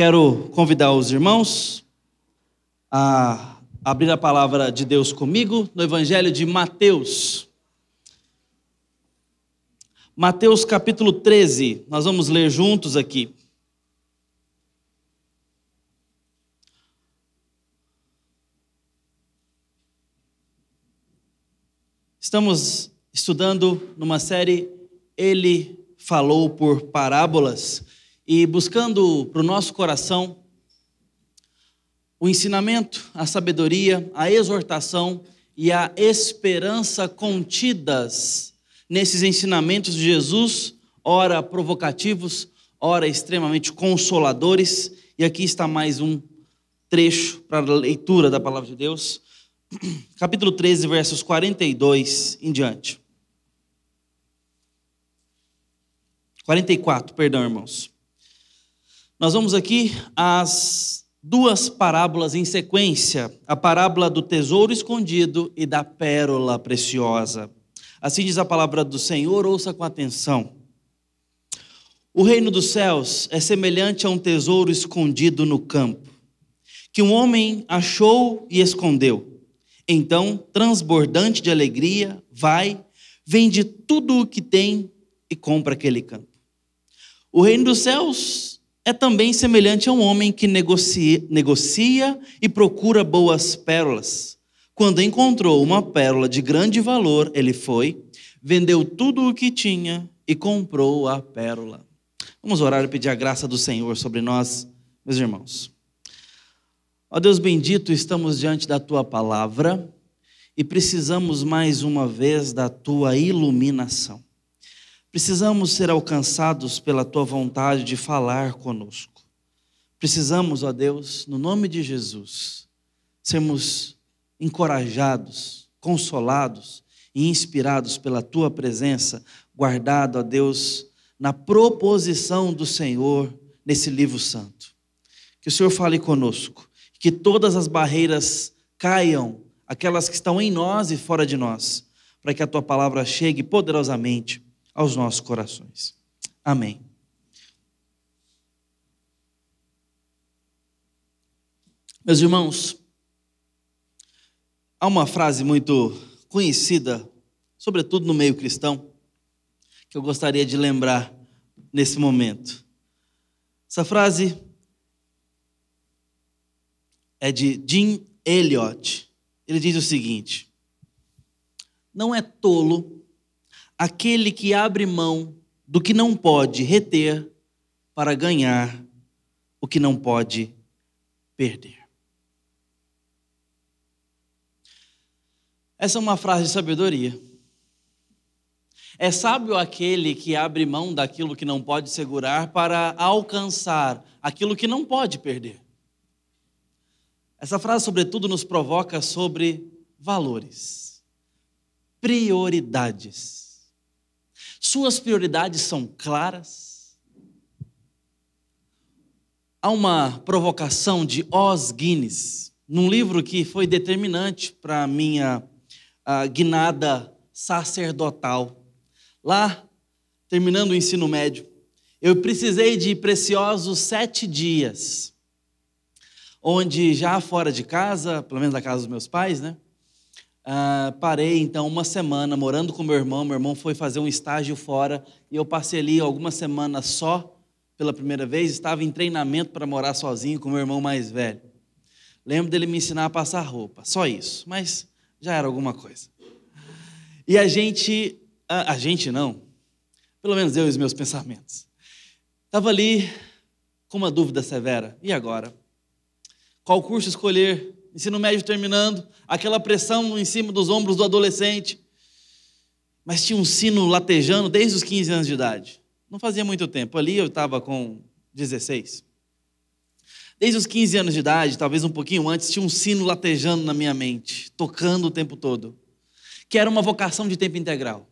Quero convidar os irmãos a abrir a palavra de Deus comigo no Evangelho de Mateus. Mateus capítulo 13, nós vamos ler juntos aqui. Estamos estudando numa série Ele falou por parábolas e buscando para o nosso coração o ensinamento, a sabedoria, a exortação e a esperança contidas nesses ensinamentos de Jesus, ora provocativos, ora extremamente consoladores. E aqui está mais um trecho para a leitura da palavra de Deus. Capítulo 13, versos 42 em diante. 44, perdão, irmãos. Nós vamos aqui às duas parábolas em sequência: a parábola do tesouro escondido e da pérola preciosa. Assim diz a palavra do Senhor, ouça com atenção. O reino dos céus é semelhante a um tesouro escondido no campo, que um homem achou e escondeu. Então, transbordante de alegria, vai, vende tudo o que tem e compra aquele campo. O reino dos céus é também semelhante a um homem que negocia, negocia e procura boas pérolas. Quando encontrou uma pérola de grande valor, ele foi, vendeu tudo o que tinha e comprou a pérola. Vamos orar e pedir a graça do Senhor sobre nós, meus irmãos. Ó Deus bendito, estamos diante da tua palavra e precisamos mais uma vez da tua iluminação. Precisamos ser alcançados pela tua vontade de falar conosco. Precisamos, ó Deus, no nome de Jesus, sermos encorajados, consolados e inspirados pela tua presença, guardado, ó Deus, na proposição do Senhor nesse livro santo. Que o Senhor fale conosco, que todas as barreiras caiam, aquelas que estão em nós e fora de nós, para que a tua palavra chegue poderosamente aos nossos corações. Amém. Meus irmãos, há uma frase muito conhecida, sobretudo no meio cristão, que eu gostaria de lembrar nesse momento. Essa frase é de Jim Elliot. Ele diz o seguinte: Não é tolo aquele que abre mão do que não pode reter para ganhar o que não pode perder. Essa é uma frase de sabedoria. É sábio aquele que abre mão daquilo que não pode segurar para alcançar aquilo que não pode perder. Essa frase, sobretudo, nos provoca sobre valores, prioridades. Suas prioridades são claras? Há uma provocação de Os Guinness, num livro que foi determinante para a minha guinada sacerdotal. Lá, terminando o ensino médio, eu precisei de preciosos sete dias, onde já fora de casa, pelo menos da casa dos meus pais, né? Uh, parei então uma semana morando com meu irmão. Meu irmão foi fazer um estágio fora e eu passei ali algumas semanas só pela primeira vez. Estava em treinamento para morar sozinho com meu irmão mais velho. Lembro dele me ensinar a passar roupa, só isso, mas já era alguma coisa. E a gente, a, a gente não, pelo menos eu e os meus pensamentos, estava ali com uma dúvida severa: e agora? Qual curso escolher? Ensino médio terminando, aquela pressão em cima dos ombros do adolescente. Mas tinha um sino latejando desde os 15 anos de idade. Não fazia muito tempo. Ali eu estava com 16. Desde os 15 anos de idade, talvez um pouquinho antes, tinha um sino latejando na minha mente, tocando o tempo todo, que era uma vocação de tempo integral.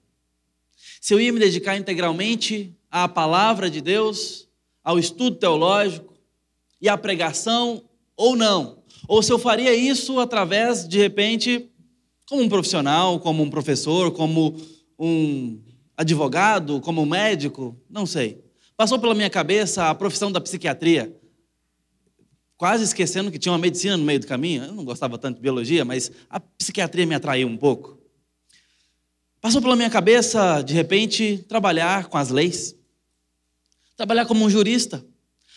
Se eu ia me dedicar integralmente à palavra de Deus, ao estudo teológico e à pregação ou não. Ou se eu faria isso através, de repente, como um profissional, como um professor, como um advogado, como um médico, não sei. Passou pela minha cabeça a profissão da psiquiatria. quase esquecendo que tinha uma medicina no meio do caminho. Eu não gostava tanto de biologia, mas a psiquiatria me atraiu um pouco. Passou pela minha cabeça, de repente, trabalhar com as leis, trabalhar como um jurista.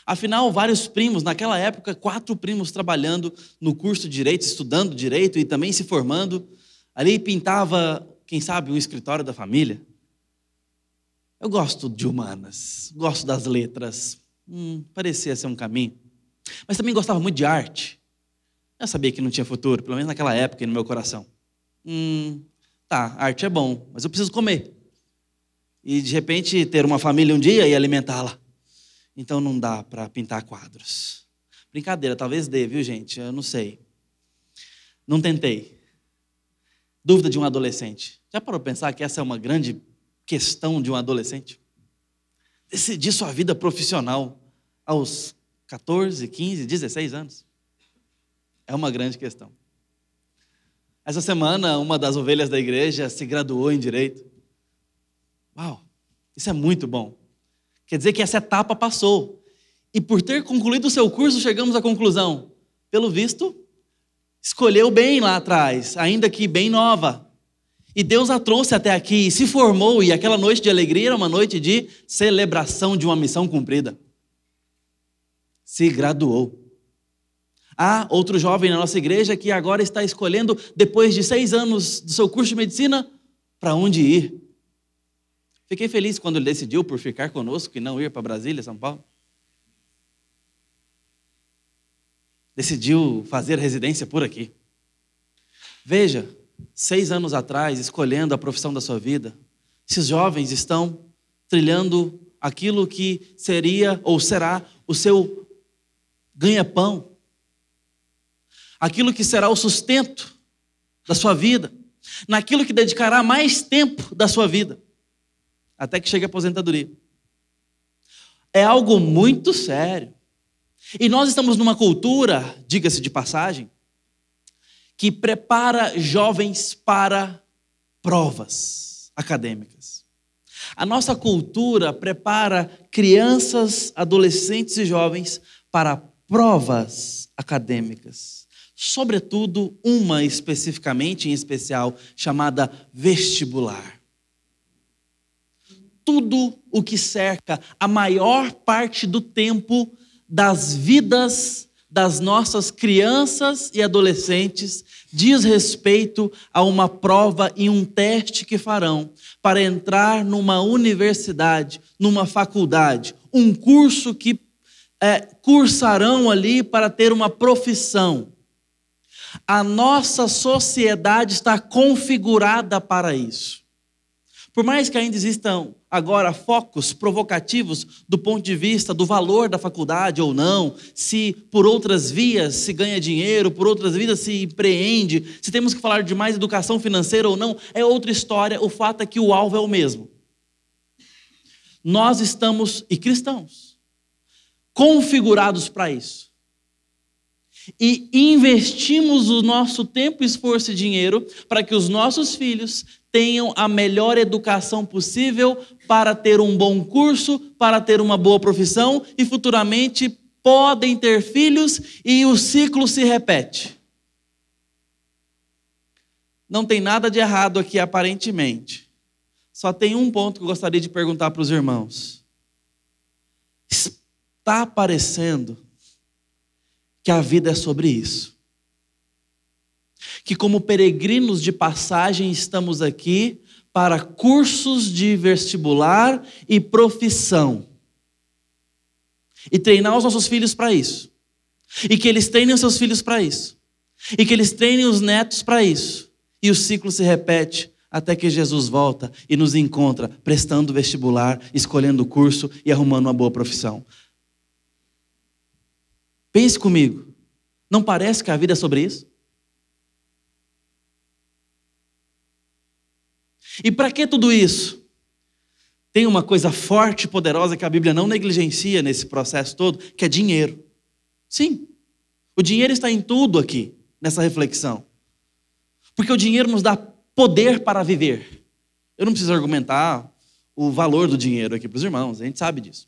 Afinal, vários primos, naquela época, quatro primos trabalhando no curso de direito, estudando direito e também se formando. Ali pintava, quem sabe, um escritório da família. Eu gosto de humanas, gosto das letras. Hum, parecia ser um caminho. Mas também gostava muito de arte. Eu sabia que não tinha futuro, pelo menos naquela época, no meu coração. Hum, tá, arte é bom, mas eu preciso comer. E de repente ter uma família um dia e alimentá-la. Então não dá para pintar quadros. Brincadeira, talvez dê, viu, gente? Eu não sei. Não tentei. Dúvida de um adolescente. Já parou para pensar que essa é uma grande questão de um adolescente? Decidir sua vida profissional aos 14, 15, 16 anos. É uma grande questão. Essa semana, uma das ovelhas da igreja se graduou em direito. Uau, isso é muito bom. Quer dizer que essa etapa passou. E por ter concluído o seu curso, chegamos à conclusão: pelo visto, escolheu bem lá atrás, ainda que bem nova. E Deus a trouxe até aqui, e se formou, e aquela noite de alegria era uma noite de celebração de uma missão cumprida se graduou. Há outro jovem na nossa igreja que agora está escolhendo, depois de seis anos do seu curso de medicina, para onde ir. Fiquei feliz quando ele decidiu por ficar conosco e não ir para Brasília, São Paulo. Decidiu fazer residência por aqui. Veja, seis anos atrás, escolhendo a profissão da sua vida, esses jovens estão trilhando aquilo que seria ou será o seu ganha-pão, aquilo que será o sustento da sua vida, naquilo que dedicará mais tempo da sua vida, até que chegue a aposentadoria. É algo muito sério. E nós estamos numa cultura, diga-se de passagem, que prepara jovens para provas acadêmicas. A nossa cultura prepara crianças, adolescentes e jovens para provas acadêmicas, sobretudo uma especificamente, em especial, chamada vestibular. Tudo o que cerca a maior parte do tempo das vidas das nossas crianças e adolescentes diz respeito a uma prova e um teste que farão para entrar numa universidade, numa faculdade, um curso que é, cursarão ali para ter uma profissão. A nossa sociedade está configurada para isso. Por mais que ainda existam agora focos provocativos do ponto de vista do valor da faculdade ou não, se por outras vias se ganha dinheiro, por outras vias se empreende, se temos que falar de mais educação financeira ou não, é outra história. O fato é que o alvo é o mesmo. Nós estamos, e cristãos, configurados para isso. E investimos o nosso tempo, esforço e dinheiro para que os nossos filhos tenham a melhor educação possível para ter um bom curso, para ter uma boa profissão e futuramente podem ter filhos e o ciclo se repete. Não tem nada de errado aqui aparentemente. Só tem um ponto que eu gostaria de perguntar para os irmãos está parecendo que a vida é sobre isso. Que, como peregrinos de passagem, estamos aqui para cursos de vestibular e profissão. E treinar os nossos filhos para isso. E que eles treinem os seus filhos para isso. E que eles treinem os netos para isso. E o ciclo se repete até que Jesus volta e nos encontra prestando vestibular, escolhendo o curso e arrumando uma boa profissão. Pense comigo. Não parece que a vida é sobre isso? E para que tudo isso? Tem uma coisa forte e poderosa que a Bíblia não negligencia nesse processo todo, que é dinheiro. Sim, o dinheiro está em tudo aqui, nessa reflexão. Porque o dinheiro nos dá poder para viver. Eu não preciso argumentar o valor do dinheiro aqui para os irmãos, a gente sabe disso.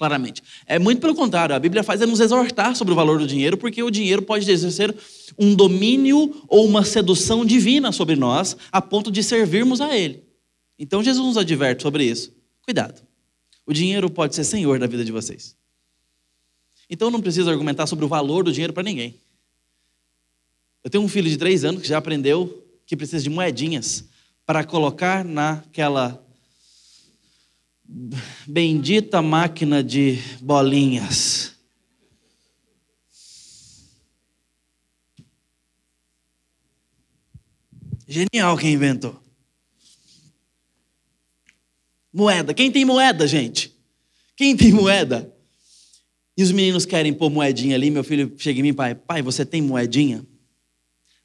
Claramente. É muito pelo contrário, a Bíblia faz é nos exortar sobre o valor do dinheiro, porque o dinheiro pode exercer um domínio ou uma sedução divina sobre nós, a ponto de servirmos a Ele. Então Jesus nos adverte sobre isso. Cuidado. O dinheiro pode ser senhor da vida de vocês. Então não preciso argumentar sobre o valor do dinheiro para ninguém. Eu tenho um filho de três anos que já aprendeu que precisa de moedinhas para colocar naquela bendita máquina de bolinhas. Genial quem inventou. Moeda. Quem tem moeda, gente? Quem tem moeda? E os meninos querem pôr moedinha ali. Meu filho chega em mim, pai, pai, você tem moedinha?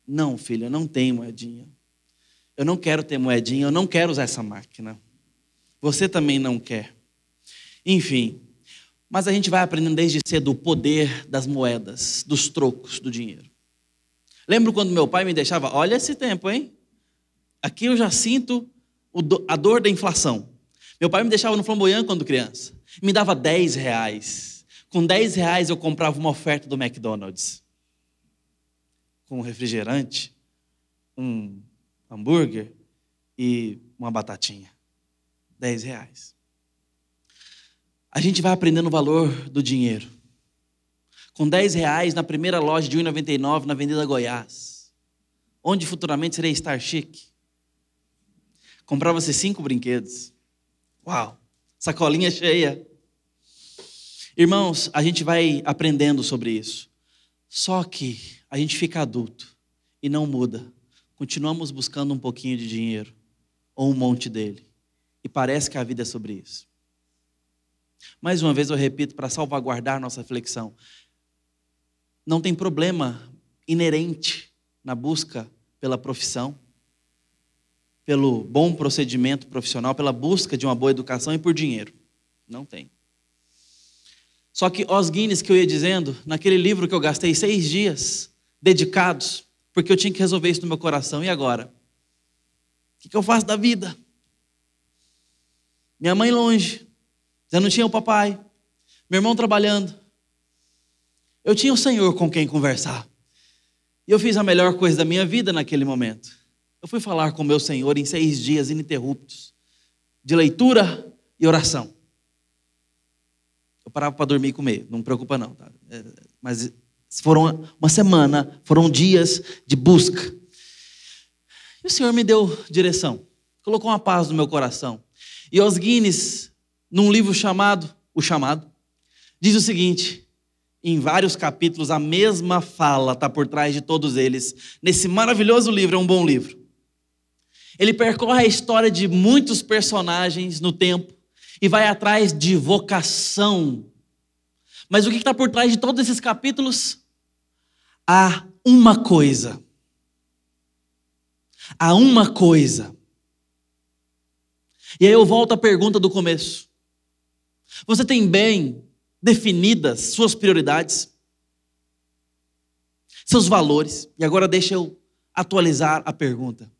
Não, filho, eu não tenho moedinha. Eu não quero ter moedinha, eu não quero usar essa máquina. Você também não quer. Enfim, mas a gente vai aprendendo desde cedo o poder das moedas, dos trocos do dinheiro. Lembro quando meu pai me deixava, olha esse tempo, hein? Aqui eu já sinto a dor da inflação. Meu pai me deixava no flamboyant quando criança. Me dava 10 reais. Com 10 reais eu comprava uma oferta do McDonald's. Com um refrigerante, um hambúrguer e uma batatinha. 10 reais. A gente vai aprendendo o valor do dinheiro. Com 10 reais na primeira loja de 1,99 na Avenida Goiás, onde futuramente serei Star Chic. Comprava-se cinco brinquedos. Uau! Sacolinha cheia. Irmãos, a gente vai aprendendo sobre isso. Só que a gente fica adulto e não muda. Continuamos buscando um pouquinho de dinheiro ou um monte dele. E parece que a vida é sobre isso. Mais uma vez eu repito para salvaguardar nossa reflexão. Não tem problema inerente na busca pela profissão, pelo bom procedimento profissional, pela busca de uma boa educação e por dinheiro. Não tem. Só que Os Guinness, que eu ia dizendo, naquele livro que eu gastei seis dias dedicados, porque eu tinha que resolver isso no meu coração, e agora? O que eu faço da vida? Minha mãe longe, já não tinha o papai, meu irmão trabalhando. Eu tinha o Senhor com quem conversar. E eu fiz a melhor coisa da minha vida naquele momento. Eu fui falar com meu Senhor em seis dias ininterruptos, de leitura e oração. Eu parava para dormir e comer, não me preocupa não. Tá? É, mas foram uma semana, foram dias de busca. E o Senhor me deu direção, colocou uma paz no meu coração. E Os Guinness, num livro chamado O Chamado, diz o seguinte: em vários capítulos, a mesma fala está por trás de todos eles. Nesse maravilhoso livro, é um bom livro. Ele percorre a história de muitos personagens no tempo e vai atrás de vocação. Mas o que está por trás de todos esses capítulos? Há uma coisa. Há uma coisa. E aí eu volto à pergunta do começo. Você tem bem definidas suas prioridades? Seus valores? E agora deixa eu atualizar a pergunta.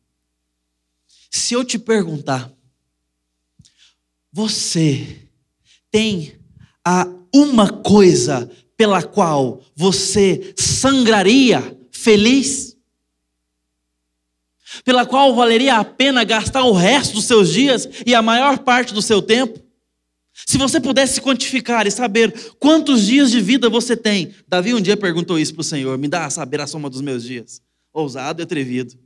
Se eu te perguntar, você tem a uma coisa pela qual você sangraria feliz? Pela qual valeria a pena gastar o resto dos seus dias e a maior parte do seu tempo? Se você pudesse quantificar e saber quantos dias de vida você tem, Davi um dia perguntou isso para o Senhor: me dá a saber a soma dos meus dias. Ousado e atrevido.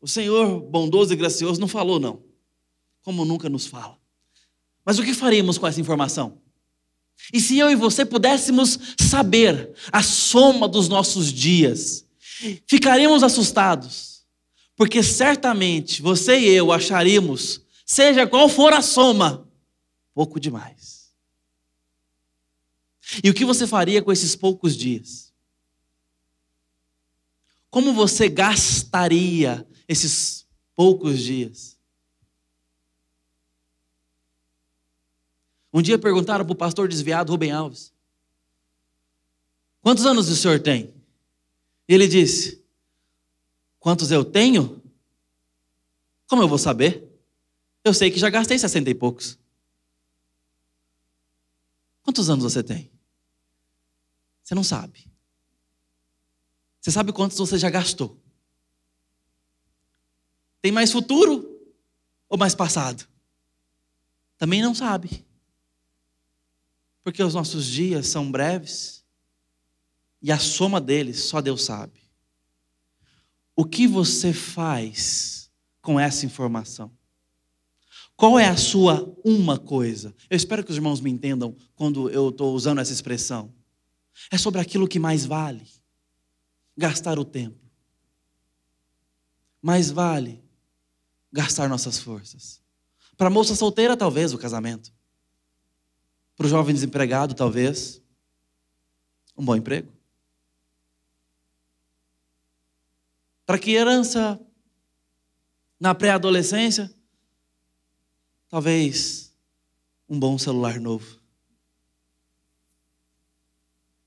O Senhor, bondoso e gracioso, não falou, não. Como nunca nos fala. Mas o que faríamos com essa informação? E se eu e você pudéssemos saber a soma dos nossos dias, ficaríamos assustados, porque certamente você e eu acharíamos, seja qual for a soma, pouco demais. E o que você faria com esses poucos dias? Como você gastaria esses poucos dias. Um dia perguntaram para o pastor desviado Rubem Alves: Quantos anos o senhor tem? E ele disse: Quantos eu tenho? Como eu vou saber? Eu sei que já gastei sessenta e poucos. Quantos anos você tem? Você não sabe. Você sabe quantos você já gastou? Tem mais futuro ou mais passado? Também não sabe. Porque os nossos dias são breves e a soma deles só Deus sabe. O que você faz com essa informação? Qual é a sua uma coisa? Eu espero que os irmãos me entendam quando eu estou usando essa expressão. É sobre aquilo que mais vale gastar o tempo. Mais vale gastar nossas forças. Para a moça solteira, talvez o casamento. Para o jovem desempregado, talvez um bom emprego. Para a criança na pré-adolescência, Talvez um bom celular novo.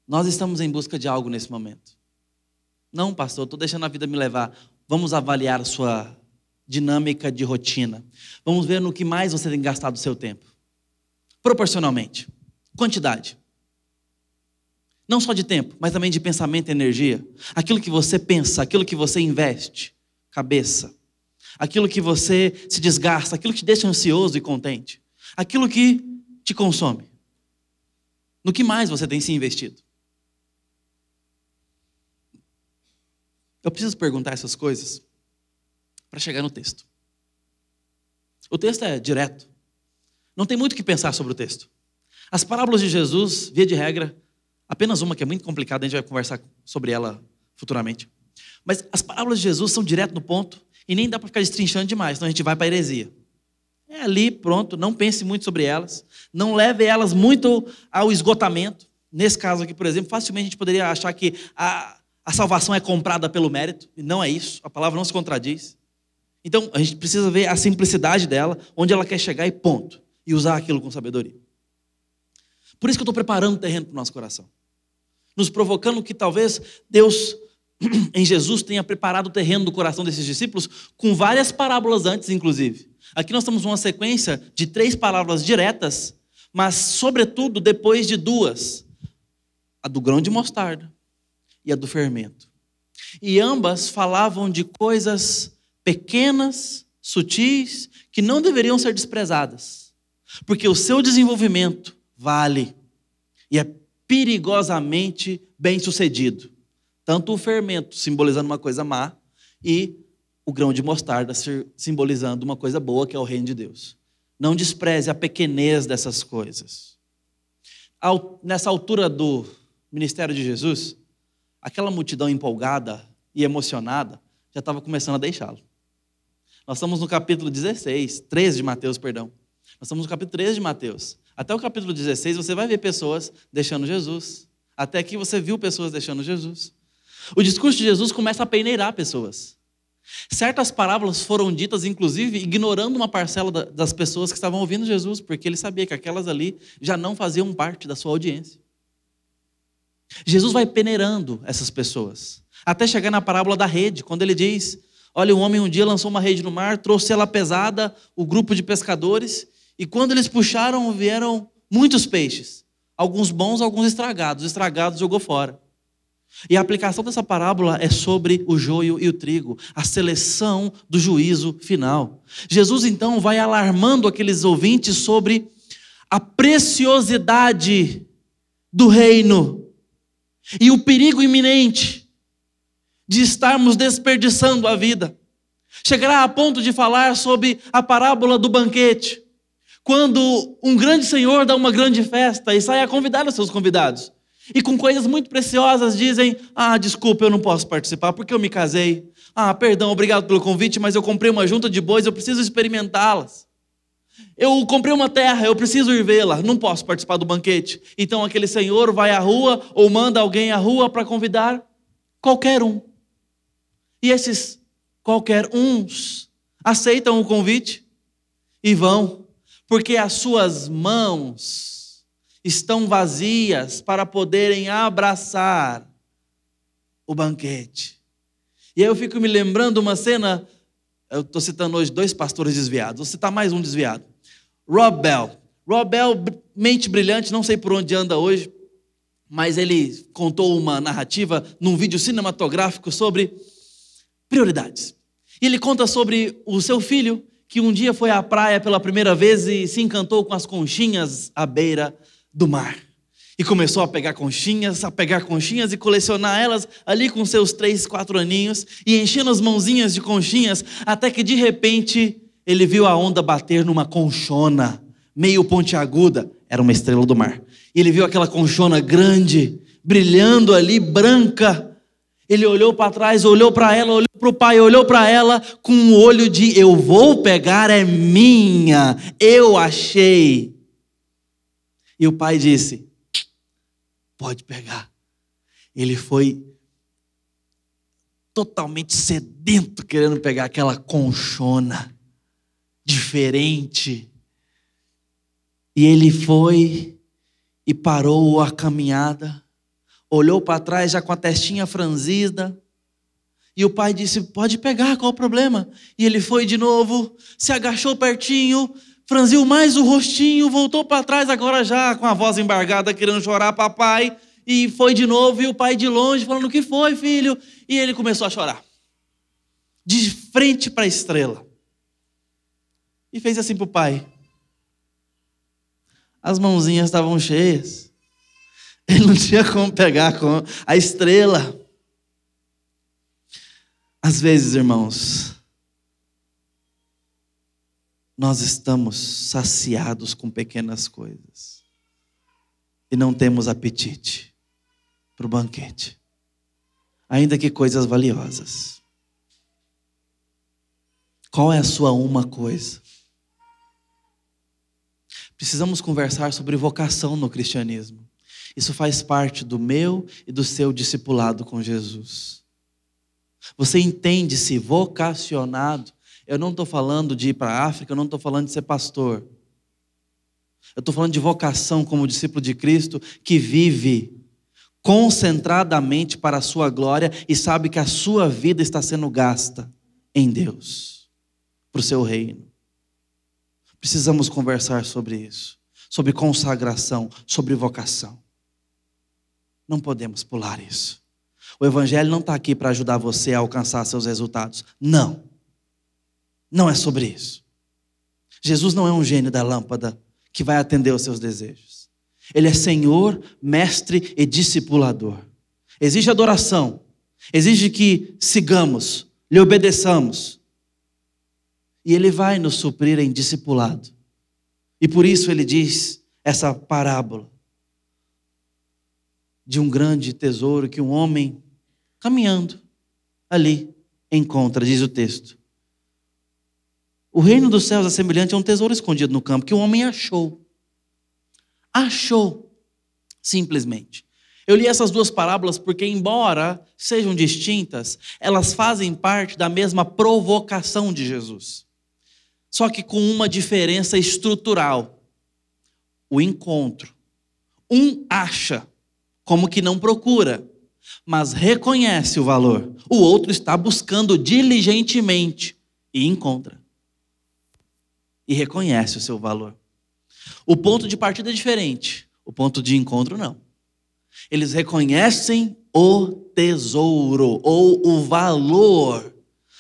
Nós estamos em busca de algo nesse momento. Não, pastor, estou deixando a vida me levar. Vamos avaliar a sua dinâmica de rotina. Vamos ver no que mais você tem gastado o seu tempo. Proporcionalmente. Quantidade. Não só de tempo, mas também de pensamento e energia. Aquilo que você pensa, aquilo que você investe. Cabeça aquilo que você se desgasta, aquilo que te deixa ansioso e contente, aquilo que te consome. No que mais você tem se investido? Eu preciso perguntar essas coisas para chegar no texto. O texto é direto. Não tem muito o que pensar sobre o texto. As parábolas de Jesus, via de regra, apenas uma que é muito complicada, a gente vai conversar sobre ela futuramente. Mas as parábolas de Jesus são direto no ponto e nem dá para ficar destrinchando demais, senão a gente vai para a heresia. É ali, pronto, não pense muito sobre elas, não leve elas muito ao esgotamento. Nesse caso aqui, por exemplo, facilmente a gente poderia achar que a, a salvação é comprada pelo mérito, e não é isso, a palavra não se contradiz. Então, a gente precisa ver a simplicidade dela, onde ela quer chegar e ponto, e usar aquilo com sabedoria. Por isso que eu estou preparando o terreno para o nosso coração, nos provocando que talvez Deus em Jesus tenha preparado o terreno do coração desses discípulos com várias parábolas antes, inclusive. Aqui nós temos uma sequência de três parábolas diretas, mas, sobretudo, depois de duas: a do grão de mostarda e a do fermento. E ambas falavam de coisas pequenas, sutis, que não deveriam ser desprezadas, porque o seu desenvolvimento vale e é perigosamente bem sucedido. Tanto o fermento simbolizando uma coisa má e o grão de mostarda simbolizando uma coisa boa, que é o reino de Deus. Não despreze a pequenez dessas coisas. Nessa altura do ministério de Jesus, aquela multidão empolgada e emocionada já estava começando a deixá-lo. Nós estamos no capítulo 16, 13 de Mateus, perdão. Nós estamos no capítulo 13 de Mateus. Até o capítulo 16 você vai ver pessoas deixando Jesus. Até aqui você viu pessoas deixando Jesus. O discurso de Jesus começa a peneirar pessoas. Certas parábolas foram ditas, inclusive, ignorando uma parcela das pessoas que estavam ouvindo Jesus, porque ele sabia que aquelas ali já não faziam parte da sua audiência. Jesus vai peneirando essas pessoas, até chegar na parábola da rede, quando ele diz: Olha, um homem um dia lançou uma rede no mar, trouxe ela pesada, o grupo de pescadores, e quando eles puxaram, vieram muitos peixes, alguns bons, alguns estragados. Estragados jogou fora. E a aplicação dessa parábola é sobre o joio e o trigo, a seleção do juízo final. Jesus então vai alarmando aqueles ouvintes sobre a preciosidade do reino e o perigo iminente de estarmos desperdiçando a vida. Chegará a ponto de falar sobre a parábola do banquete, quando um grande senhor dá uma grande festa e sai a convidar os seus convidados. E com coisas muito preciosas dizem: Ah, desculpa, eu não posso participar porque eu me casei. Ah, perdão, obrigado pelo convite, mas eu comprei uma junta de bois, eu preciso experimentá-las. Eu comprei uma terra, eu preciso ir vê-la, não posso participar do banquete. Então aquele senhor vai à rua ou manda alguém à rua para convidar qualquer um. E esses qualquer uns aceitam o convite e vão, porque as suas mãos estão vazias para poderem abraçar o banquete. E aí eu fico me lembrando uma cena, eu estou citando hoje dois pastores desviados, vou citar mais um desviado. Rob Bell. Rob Bell, mente brilhante, não sei por onde anda hoje, mas ele contou uma narrativa num vídeo cinematográfico sobre prioridades. E ele conta sobre o seu filho que um dia foi à praia pela primeira vez e se encantou com as conchinhas à beira do mar. E começou a pegar conchinhas, a pegar conchinhas e colecionar elas ali com seus três, quatro aninhos e enchendo as mãozinhas de conchinhas, até que de repente ele viu a onda bater numa conchona, meio pontiaguda, era uma estrela do mar. E ele viu aquela conchona grande, brilhando ali, branca. Ele olhou para trás, olhou para ela, olhou para o pai, olhou para ela com um olho de eu vou pegar, é minha, eu achei. E o pai disse: pode pegar. Ele foi totalmente sedento, querendo pegar aquela conchona diferente. E ele foi e parou a caminhada, olhou para trás já com a testinha franzida. E o pai disse: Pode pegar, qual o problema? E ele foi de novo, se agachou pertinho, franziu mais o rostinho, voltou para trás, agora já com a voz embargada, querendo chorar, papai. E foi de novo, e o pai de longe falando: O que foi, filho? E ele começou a chorar, de frente para a estrela. E fez assim para o pai: as mãozinhas estavam cheias. Ele não tinha como pegar a estrela. Às vezes, irmãos, nós estamos saciados com pequenas coisas e não temos apetite para o banquete, ainda que coisas valiosas. Qual é a sua uma coisa? Precisamos conversar sobre vocação no cristianismo. Isso faz parte do meu e do seu discipulado com Jesus. Você entende-se vocacionado? Eu não estou falando de ir para a África, eu não estou falando de ser pastor. Eu estou falando de vocação como discípulo de Cristo que vive concentradamente para a sua glória e sabe que a sua vida está sendo gasta em Deus, para o seu reino. Precisamos conversar sobre isso, sobre consagração, sobre vocação. Não podemos pular isso. O Evangelho não está aqui para ajudar você a alcançar seus resultados. Não. Não é sobre isso. Jesus não é um gênio da lâmpada que vai atender os seus desejos. Ele é Senhor, Mestre e Discipulador. Exige adoração, exige que sigamos, lhe obedeçamos, e ele vai nos suprir em discipulado. E por isso ele diz essa parábola de um grande tesouro que um homem caminhando ali encontra, diz o texto. O reino dos céus é semelhante a um tesouro escondido no campo que o homem achou. Achou, simplesmente. Eu li essas duas parábolas porque, embora sejam distintas, elas fazem parte da mesma provocação de Jesus só que com uma diferença estrutural: o encontro. Um acha, como que não procura, mas reconhece o valor. O outro está buscando diligentemente e encontra. E reconhece o seu valor. O ponto de partida é diferente, o ponto de encontro não. Eles reconhecem o tesouro ou o valor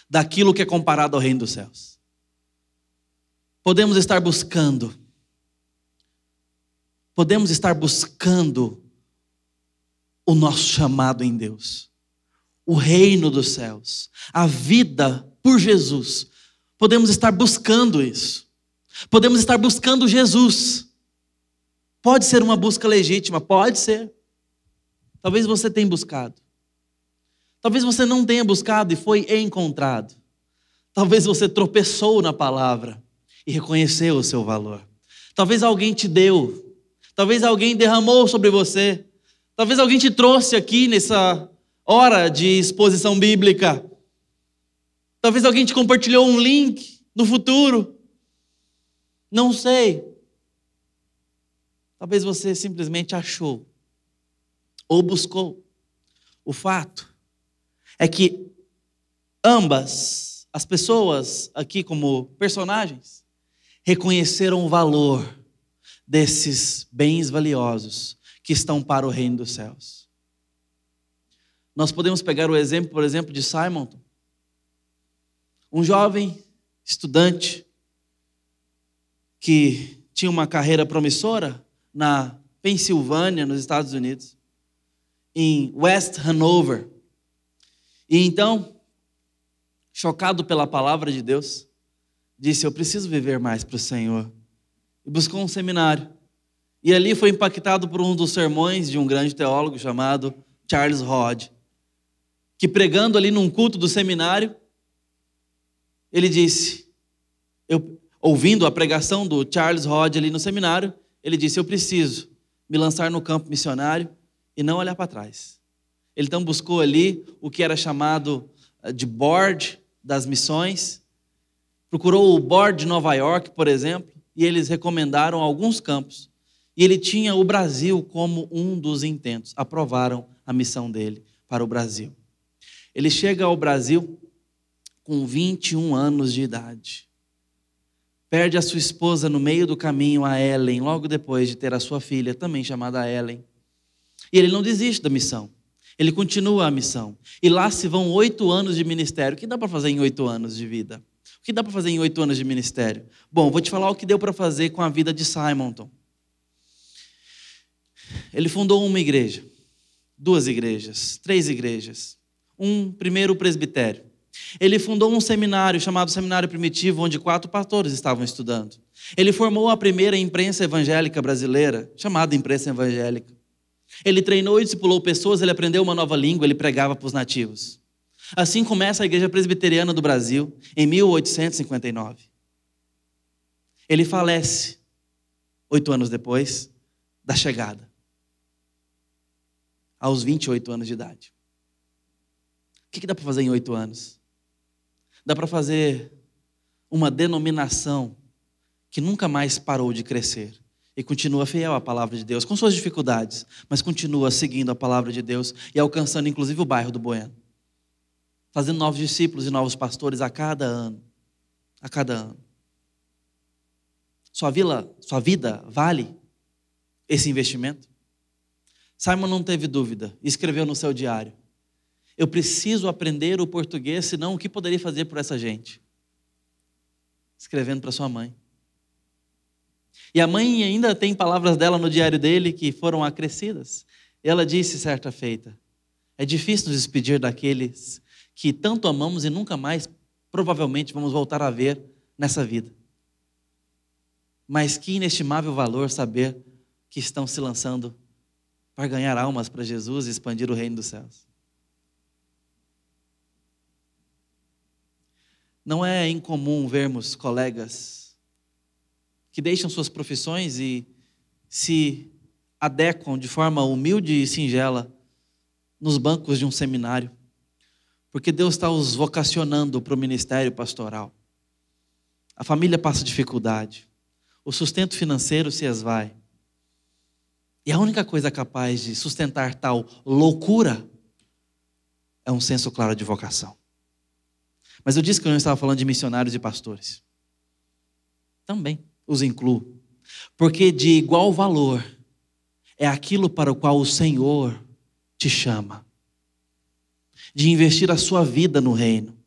daquilo que é comparado ao reino dos céus podemos estar buscando. Podemos estar buscando o nosso chamado em Deus, o reino dos céus, a vida por Jesus. Podemos estar buscando isso. Podemos estar buscando Jesus. Pode ser uma busca legítima, pode ser. Talvez você tenha buscado. Talvez você não tenha buscado e foi encontrado. Talvez você tropeçou na palavra e reconheceu o seu valor. Talvez alguém te deu, talvez alguém derramou sobre você, talvez alguém te trouxe aqui nessa hora de exposição bíblica. Talvez alguém te compartilhou um link no futuro. Não sei. Talvez você simplesmente achou ou buscou. O fato é que ambas as pessoas aqui como personagens reconheceram o valor, desses bens valiosos que estão para o reino dos céus. Nós podemos pegar o exemplo, por exemplo, de Simon, um jovem estudante que tinha uma carreira promissora na Pensilvânia, nos Estados Unidos, em West Hanover. E então, chocado pela palavra de Deus, disse: Eu preciso viver mais para o Senhor. E buscou um seminário. E ali foi impactado por um dos sermões de um grande teólogo chamado Charles Hodge, que pregando ali num culto do seminário, ele disse, eu, ouvindo a pregação do Charles Hodge ali no seminário, ele disse: Eu preciso me lançar no campo missionário e não olhar para trás. Ele então buscou ali o que era chamado eh, de board das missões, procurou o board de Nova York, por exemplo, e eles recomendaram alguns campos. E ele tinha o Brasil como um dos intentos. Aprovaram a missão dele para o Brasil. Ele chega ao Brasil com 21 anos de idade. Perde a sua esposa no meio do caminho, a Ellen, logo depois de ter a sua filha, também chamada Ellen. E ele não desiste da missão. Ele continua a missão. E lá se vão oito anos de ministério. O que dá para fazer em oito anos de vida? O que dá para fazer em oito anos de ministério? Bom, vou te falar o que deu para fazer com a vida de Simonton. Ele fundou uma igreja, duas igrejas, três igrejas. Um primeiro presbitério. Ele fundou um seminário chamado Seminário Primitivo, onde quatro pastores estavam estudando. Ele formou a primeira imprensa evangélica brasileira, chamada Imprensa Evangélica. Ele treinou e discipulou pessoas, ele aprendeu uma nova língua, ele pregava para os nativos. Assim começa a Igreja Presbiteriana do Brasil, em 1859. Ele falece oito anos depois da chegada, aos 28 anos de idade. O que dá para fazer em oito anos? Dá para fazer uma denominação que nunca mais parou de crescer e continua fiel à palavra de Deus, com suas dificuldades, mas continua seguindo a palavra de Deus e alcançando inclusive o bairro do Bueno. Fazendo novos discípulos e novos pastores a cada ano. A cada ano. Sua, vila, sua vida vale esse investimento? Simon não teve dúvida, escreveu no seu diário: Eu preciso aprender o português, senão o que poderia fazer por essa gente? Escrevendo para sua mãe. E a mãe ainda tem palavras dela no diário dele que foram acrescidas. Ela disse certa feita: É difícil nos despedir daqueles que tanto amamos e nunca mais, provavelmente, vamos voltar a ver nessa vida. Mas que inestimável valor saber que estão se lançando para ganhar almas para Jesus e expandir o reino dos céus. Não é incomum vermos colegas que deixam suas profissões e se adequam de forma humilde e singela nos bancos de um seminário, porque Deus está os vocacionando para o ministério pastoral. A família passa dificuldade, o sustento financeiro se esvai. E a única coisa capaz de sustentar tal loucura é um senso claro de vocação. Mas eu disse que eu não estava falando de missionários e pastores. Também os incluo. Porque de igual valor é aquilo para o qual o Senhor te chama. De investir a sua vida no reino.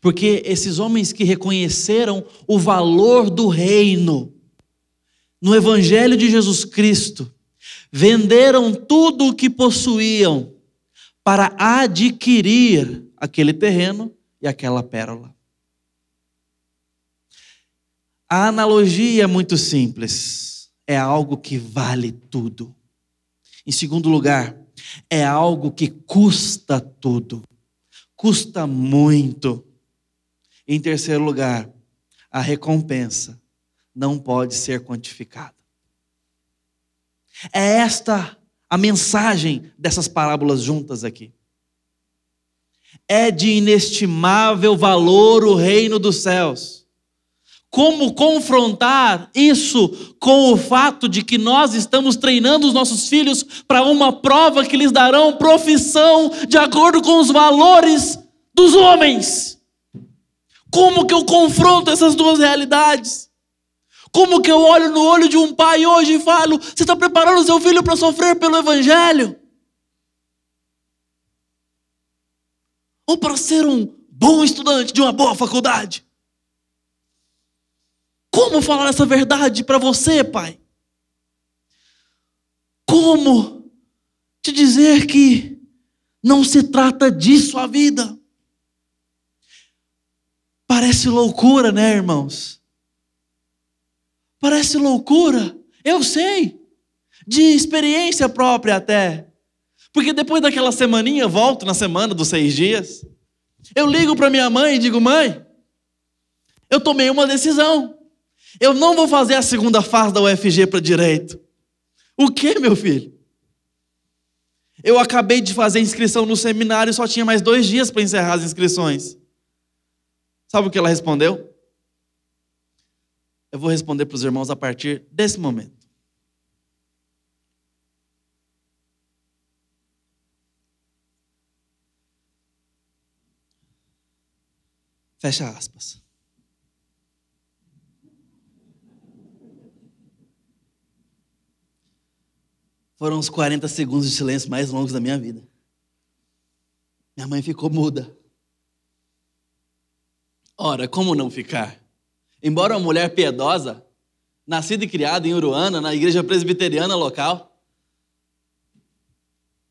Porque esses homens que reconheceram o valor do reino no Evangelho de Jesus Cristo, venderam tudo o que possuíam para adquirir aquele terreno e aquela pérola. A analogia é muito simples. É algo que vale tudo. Em segundo lugar, é algo que custa tudo. Custa muito. Em terceiro lugar, a recompensa não pode ser quantificada. É esta a mensagem dessas parábolas juntas aqui. É de inestimável valor o reino dos céus como confrontar isso com o fato de que nós estamos treinando os nossos filhos para uma prova que lhes darão profissão de acordo com os valores dos homens? Como que eu confronto essas duas realidades? Como que eu olho no olho de um pai hoje e falo: você está preparando seu filho para sofrer pelo Evangelho? Ou para ser um bom estudante de uma boa faculdade? Como falar essa verdade para você, pai? Como te dizer que não se trata disso a vida? Parece loucura, né, irmãos? Parece loucura, eu sei, de experiência própria até. Porque depois daquela semaninha, volto na semana dos seis dias, eu ligo para minha mãe e digo: mãe, eu tomei uma decisão. Eu não vou fazer a segunda fase da UFG para direito. O que, meu filho? Eu acabei de fazer inscrição no seminário e só tinha mais dois dias para encerrar as inscrições. Sabe o que ela respondeu? Eu vou responder para os irmãos a partir desse momento. Fecha aspas. Foram os 40 segundos de silêncio mais longos da minha vida. Minha mãe ficou muda. Ora, como não ficar? Embora uma mulher piedosa, nascida e criada em Uruana, na igreja presbiteriana local,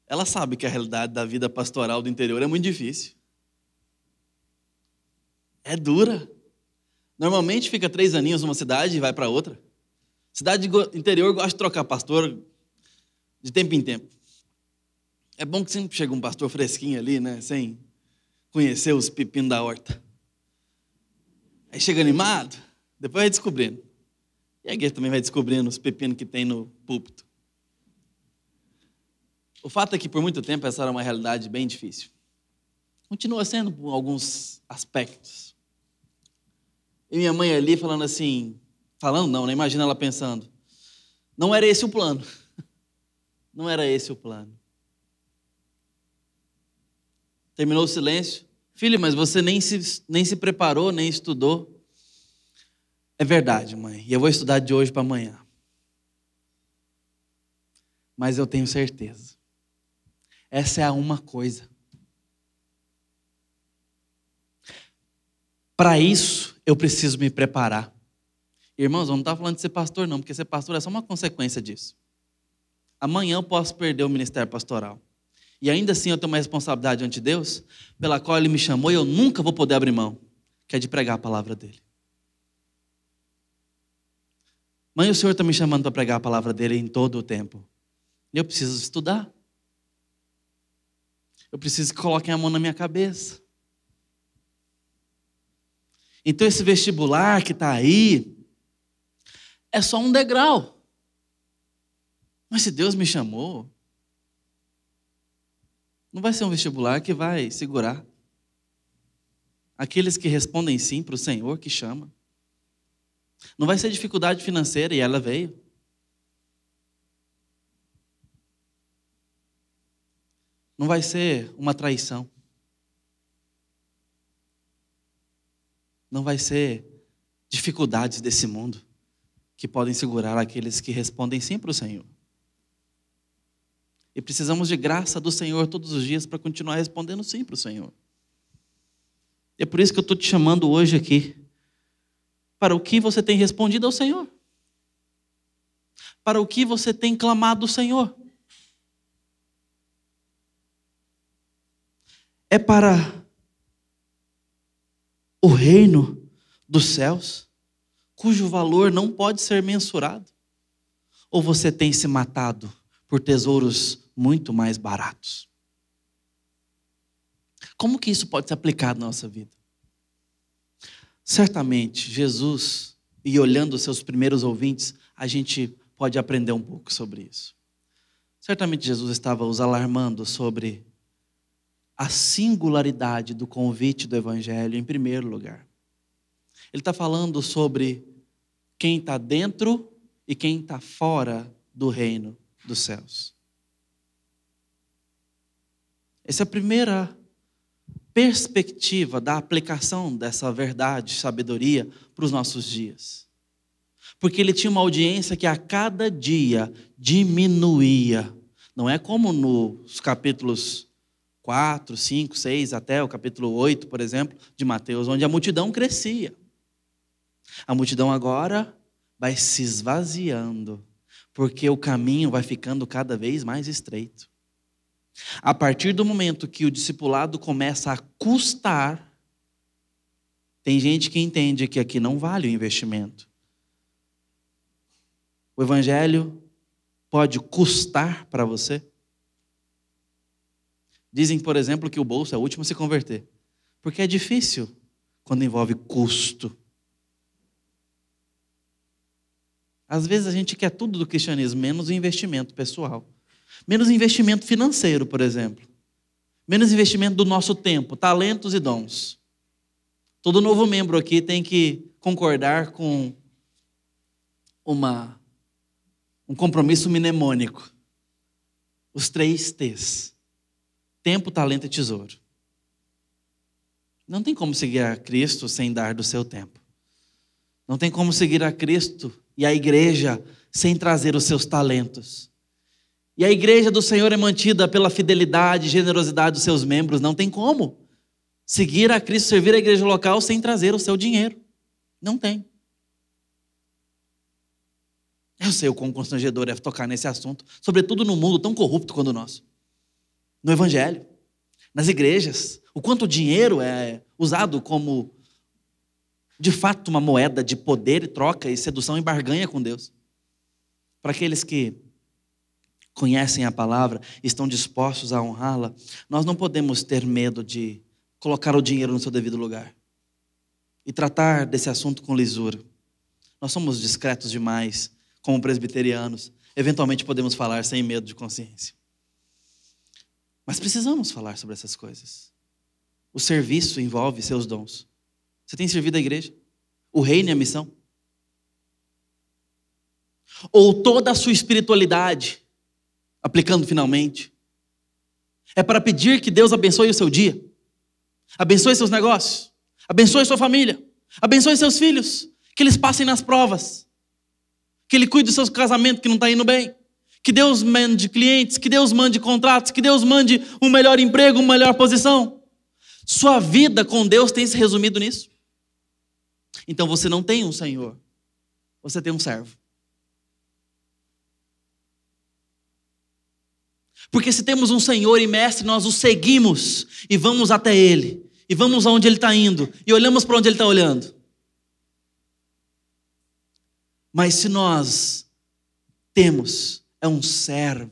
ela sabe que a realidade da vida pastoral do interior é muito difícil. É dura. Normalmente fica três aninhos numa cidade e vai para outra. Cidade interior gosta de trocar pastor de tempo em tempo. É bom que sempre chega um pastor fresquinho ali, né? Sem conhecer os pepinos da horta. Aí chega animado, depois vai descobrindo. E a igreja também vai descobrindo os pepinos que tem no púlpito. O fato é que por muito tempo essa era uma realidade bem difícil. Continua sendo por alguns aspectos. E minha mãe ali falando assim, falando não, né? Imagina ela pensando. Não era esse o plano. Não era esse o plano. Terminou o silêncio. Filho, mas você nem se, nem se preparou, nem estudou. É verdade, mãe. E eu vou estudar de hoje para amanhã. Mas eu tenho certeza. Essa é a uma coisa. Para isso, eu preciso me preparar. Irmãos, eu não estou falando de ser pastor, não, porque ser pastor é só uma consequência disso. Amanhã eu posso perder o ministério pastoral. E ainda assim eu tenho uma responsabilidade ante Deus, pela qual Ele me chamou e eu nunca vou poder abrir mão, que é de pregar a palavra dEle. Mãe, o Senhor está me chamando para pregar a palavra dEle em todo o tempo. Eu preciso estudar. Eu preciso que coloquem a mão na minha cabeça. Então esse vestibular que está aí é só um degrau. Mas se Deus me chamou, não vai ser um vestibular que vai segurar. Aqueles que respondem sim para o Senhor que chama. Não vai ser dificuldade financeira, e ela veio. Não vai ser uma traição. Não vai ser dificuldades desse mundo que podem segurar aqueles que respondem sim para o Senhor. E precisamos de graça do Senhor todos os dias para continuar respondendo sim para o Senhor. É por isso que eu estou te chamando hoje aqui. Para o que você tem respondido ao Senhor? Para o que você tem clamado ao Senhor? É para o reino dos céus, cujo valor não pode ser mensurado? Ou você tem se matado por tesouros muito mais baratos. Como que isso pode ser aplicado na nossa vida? Certamente, Jesus, e olhando os seus primeiros ouvintes, a gente pode aprender um pouco sobre isso. Certamente, Jesus estava os alarmando sobre a singularidade do convite do Evangelho, em primeiro lugar. Ele está falando sobre quem está dentro e quem está fora do reino dos céus. Essa é a primeira perspectiva da aplicação dessa verdade, sabedoria para os nossos dias. Porque ele tinha uma audiência que a cada dia diminuía. Não é como nos capítulos 4, 5, 6, até o capítulo 8, por exemplo, de Mateus, onde a multidão crescia. A multidão agora vai se esvaziando, porque o caminho vai ficando cada vez mais estreito. A partir do momento que o discipulado começa a custar, tem gente que entende que aqui não vale o investimento. O evangelho pode custar para você? Dizem, por exemplo, que o bolso é o último a se converter, porque é difícil quando envolve custo. Às vezes a gente quer tudo do cristianismo, menos o investimento pessoal. Menos investimento financeiro, por exemplo. Menos investimento do nosso tempo, talentos e dons. Todo novo membro aqui tem que concordar com uma, um compromisso mnemônico. Os três T's: tempo, talento e tesouro. Não tem como seguir a Cristo sem dar do seu tempo. Não tem como seguir a Cristo e a igreja sem trazer os seus talentos. E a igreja do Senhor é mantida pela fidelidade e generosidade dos seus membros. Não tem como seguir a Cristo, servir a igreja local sem trazer o seu dinheiro. Não tem. Eu sei o quão constrangedor é tocar nesse assunto, sobretudo no mundo tão corrupto quanto o nosso. No Evangelho, nas igrejas, o quanto o dinheiro é usado como, de fato, uma moeda de poder e troca e sedução e barganha com Deus. Para aqueles que conhecem a palavra, estão dispostos a honrá-la, nós não podemos ter medo de colocar o dinheiro no seu devido lugar e tratar desse assunto com lisura. Nós somos discretos demais, como presbiterianos. Eventualmente podemos falar sem medo de consciência. Mas precisamos falar sobre essas coisas. O serviço envolve seus dons. Você tem servido a igreja? O reino e a missão? Ou toda a sua espiritualidade aplicando finalmente. É para pedir que Deus abençoe o seu dia, abençoe seus negócios, abençoe sua família, abençoe seus filhos, que eles passem nas provas, que Ele cuide do seu casamento que não está indo bem, que Deus mande clientes, que Deus mande contratos, que Deus mande um melhor emprego, uma melhor posição. Sua vida com Deus tem se resumido nisso. Então você não tem um Senhor, você tem um servo. Porque se temos um Senhor e Mestre, nós o seguimos e vamos até Ele, e vamos aonde Ele está indo, e olhamos para onde Ele está olhando. Mas se nós temos, é um servo,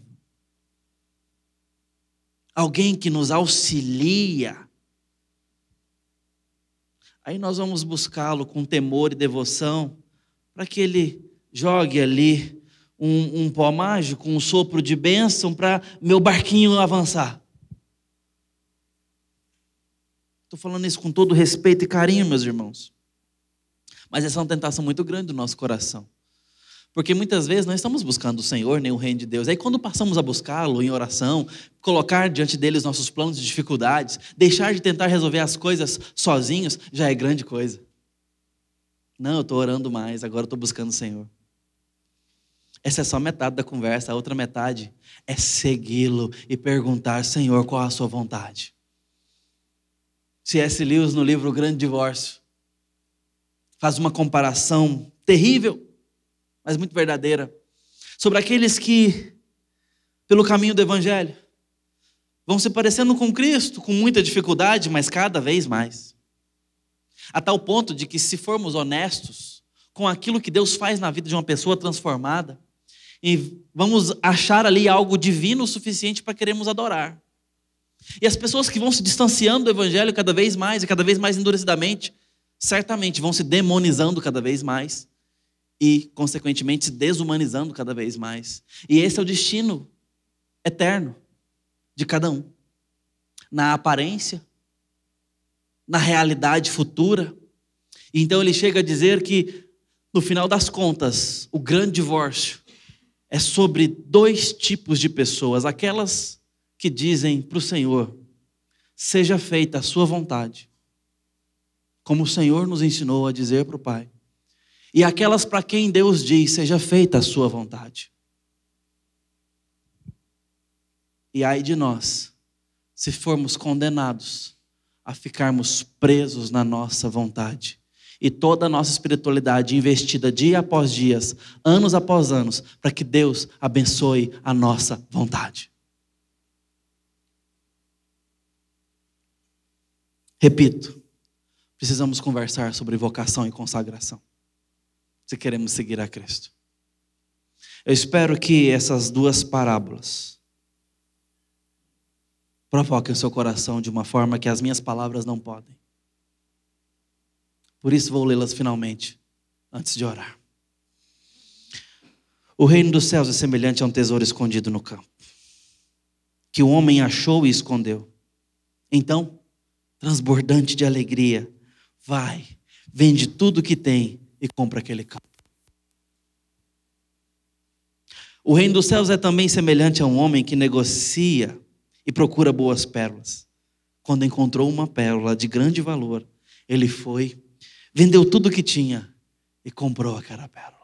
alguém que nos auxilia, aí nós vamos buscá-lo com temor e devoção, para que ele jogue ali um, um pó mágico, um sopro de bênção para meu barquinho avançar. Estou falando isso com todo respeito e carinho, meus irmãos. Mas essa é uma tentação muito grande do nosso coração. Porque muitas vezes nós estamos buscando o Senhor, nem o reino de Deus. Aí quando passamos a buscá-lo em oração, colocar diante dele os nossos planos e dificuldades, deixar de tentar resolver as coisas sozinhos, já é grande coisa. Não, eu estou orando mais, agora estou buscando o Senhor. Essa é só metade da conversa, a outra metade é segui-lo e perguntar: Senhor, qual a sua vontade? C.S. Lewis, no livro O Grande Divórcio, faz uma comparação terrível, mas muito verdadeira, sobre aqueles que, pelo caminho do Evangelho, vão se parecendo com Cristo com muita dificuldade, mas cada vez mais. A tal ponto de que, se formos honestos com aquilo que Deus faz na vida de uma pessoa transformada, e vamos achar ali algo divino o suficiente para queremos adorar. E as pessoas que vão se distanciando do evangelho cada vez mais e cada vez mais endurecidamente, certamente vão se demonizando cada vez mais e, consequentemente, se desumanizando cada vez mais. E esse é o destino eterno de cada um. Na aparência, na realidade futura. Então ele chega a dizer que, no final das contas, o grande divórcio é sobre dois tipos de pessoas: aquelas que dizem para o Senhor, seja feita a Sua vontade, como o Senhor nos ensinou a dizer para o Pai, e aquelas para quem Deus diz: seja feita a sua vontade. E ai de nós, se formos condenados a ficarmos presos na nossa vontade e toda a nossa espiritualidade investida dia após dias, anos após anos, para que Deus abençoe a nossa vontade. Repito, precisamos conversar sobre vocação e consagração, se queremos seguir a Cristo. Eu espero que essas duas parábolas provoquem o seu coração de uma forma que as minhas palavras não podem. Por isso vou lê-las finalmente, antes de orar. O reino dos céus é semelhante a um tesouro escondido no campo, que o homem achou e escondeu. Então, transbordante de alegria, vai, vende tudo o que tem e compra aquele campo. O reino dos céus é também semelhante a um homem que negocia e procura boas pérolas. Quando encontrou uma pérola de grande valor, ele foi vendeu tudo o que tinha e comprou aquela pérola.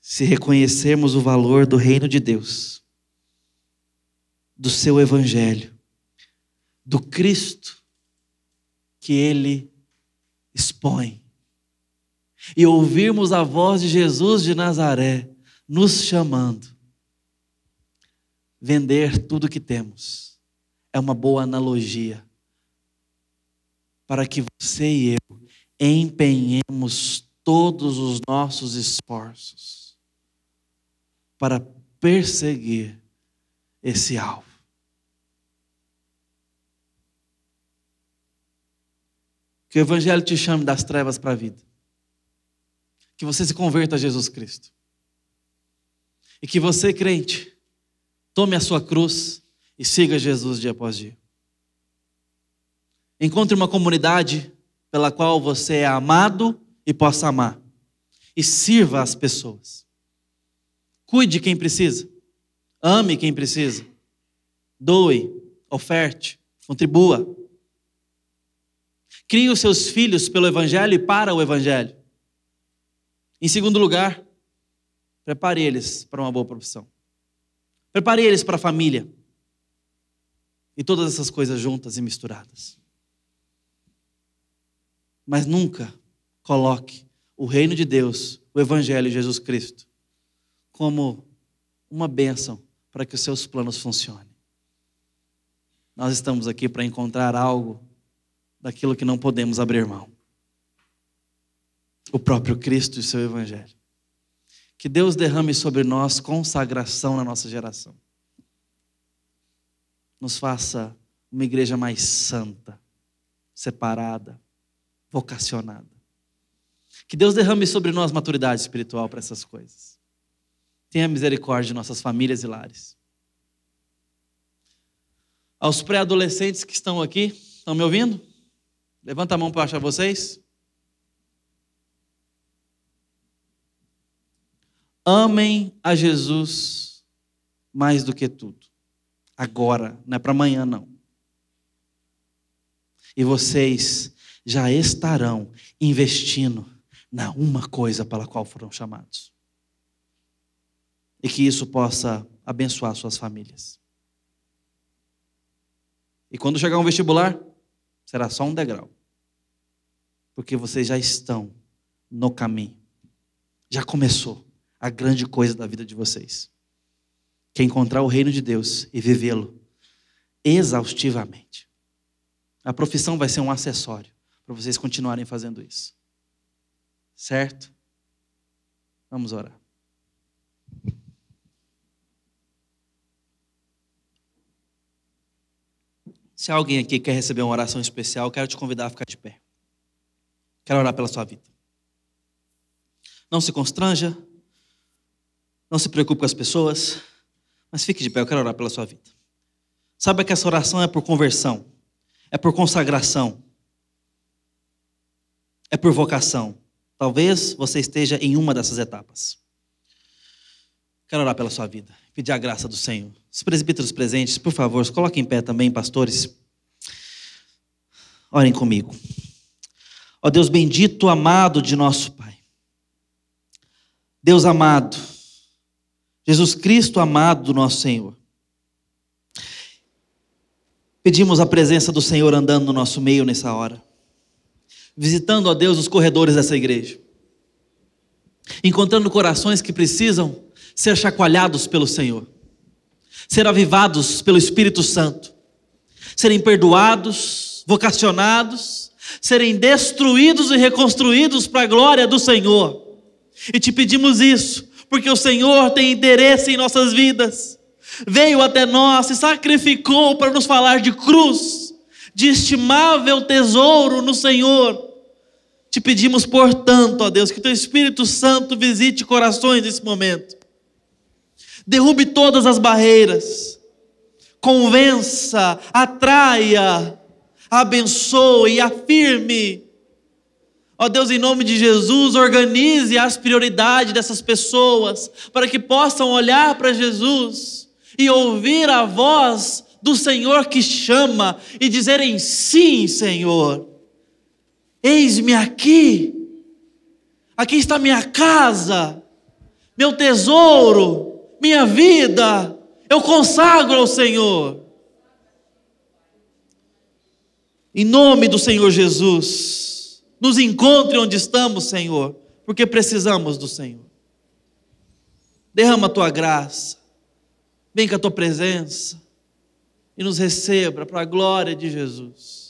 Se reconhecermos o valor do reino de Deus, do seu evangelho, do Cristo que ele expõe, e ouvirmos a voz de Jesus de Nazaré nos chamando, vender tudo que temos é uma boa analogia para que você e eu empenhemos todos os nossos esforços para perseguir esse alvo. Que o Evangelho te chame das trevas para a vida. Que você se converta a Jesus Cristo. E que você, crente, tome a sua cruz e siga Jesus dia após dia. Encontre uma comunidade pela qual você é amado e possa amar. E sirva as pessoas. Cuide quem precisa. Ame quem precisa. Doe, oferte, contribua. Crie os seus filhos pelo Evangelho e para o Evangelho. Em segundo lugar, prepare eles para uma boa profissão. Prepare eles para a família. E todas essas coisas juntas e misturadas mas nunca coloque o reino de Deus, o Evangelho de Jesus Cristo, como uma bênção para que os seus planos funcionem. Nós estamos aqui para encontrar algo daquilo que não podemos abrir mão. O próprio Cristo e o seu Evangelho. Que Deus derrame sobre nós consagração na nossa geração. Nos faça uma igreja mais santa, separada, vocacionada. Que Deus derrame sobre nós maturidade espiritual para essas coisas. Tenha misericórdia de nossas famílias e lares. Aos pré-adolescentes que estão aqui, estão me ouvindo? Levanta a mão para achar vocês. Amem a Jesus mais do que tudo. Agora, não é para amanhã, não. E vocês já estarão investindo na uma coisa pela qual foram chamados. E que isso possa abençoar suas famílias. E quando chegar um vestibular, será só um degrau. Porque vocês já estão no caminho. Já começou a grande coisa da vida de vocês. Que é encontrar o reino de Deus e vivê-lo exaustivamente. A profissão vai ser um acessório para vocês continuarem fazendo isso. Certo? Vamos orar. Se alguém aqui quer receber uma oração especial, quero te convidar a ficar de pé. Quero orar pela sua vida. Não se constranja, não se preocupe com as pessoas, mas fique de pé, eu quero orar pela sua vida. Saiba que essa oração é por conversão, é por consagração, é por vocação. Talvez você esteja em uma dessas etapas. Quero orar pela sua vida, pedir a graça do Senhor. Os presbíteros presentes, por favor, coloquem em pé também, pastores. Orem comigo. Ó Deus bendito, amado de nosso Pai. Deus amado, Jesus Cristo amado do nosso Senhor. Pedimos a presença do Senhor andando no nosso meio nessa hora, visitando, ó Deus, os corredores dessa igreja, encontrando corações que precisam ser chacoalhados pelo Senhor, ser avivados pelo Espírito Santo, serem perdoados, vocacionados, serem destruídos e reconstruídos para a glória do Senhor. E te pedimos isso, porque o Senhor tem interesse em nossas vidas. Veio até nós, se sacrificou para nos falar de cruz, de estimável tesouro no Senhor. Te pedimos, portanto, ó Deus, que teu Espírito Santo visite corações nesse momento. Derrube todas as barreiras. Convença, atraia, abençoe, afirme. Ó Deus, em nome de Jesus, organize as prioridades dessas pessoas para que possam olhar para Jesus e ouvir a voz do Senhor que chama e dizerem: Sim, Senhor, eis-me aqui, aqui está minha casa, meu tesouro, minha vida, eu consagro ao Senhor. Em nome do Senhor Jesus, nos encontre onde estamos, Senhor, porque precisamos do Senhor. Derrama a tua graça Vem com a tua presença e nos receba para a glória de Jesus.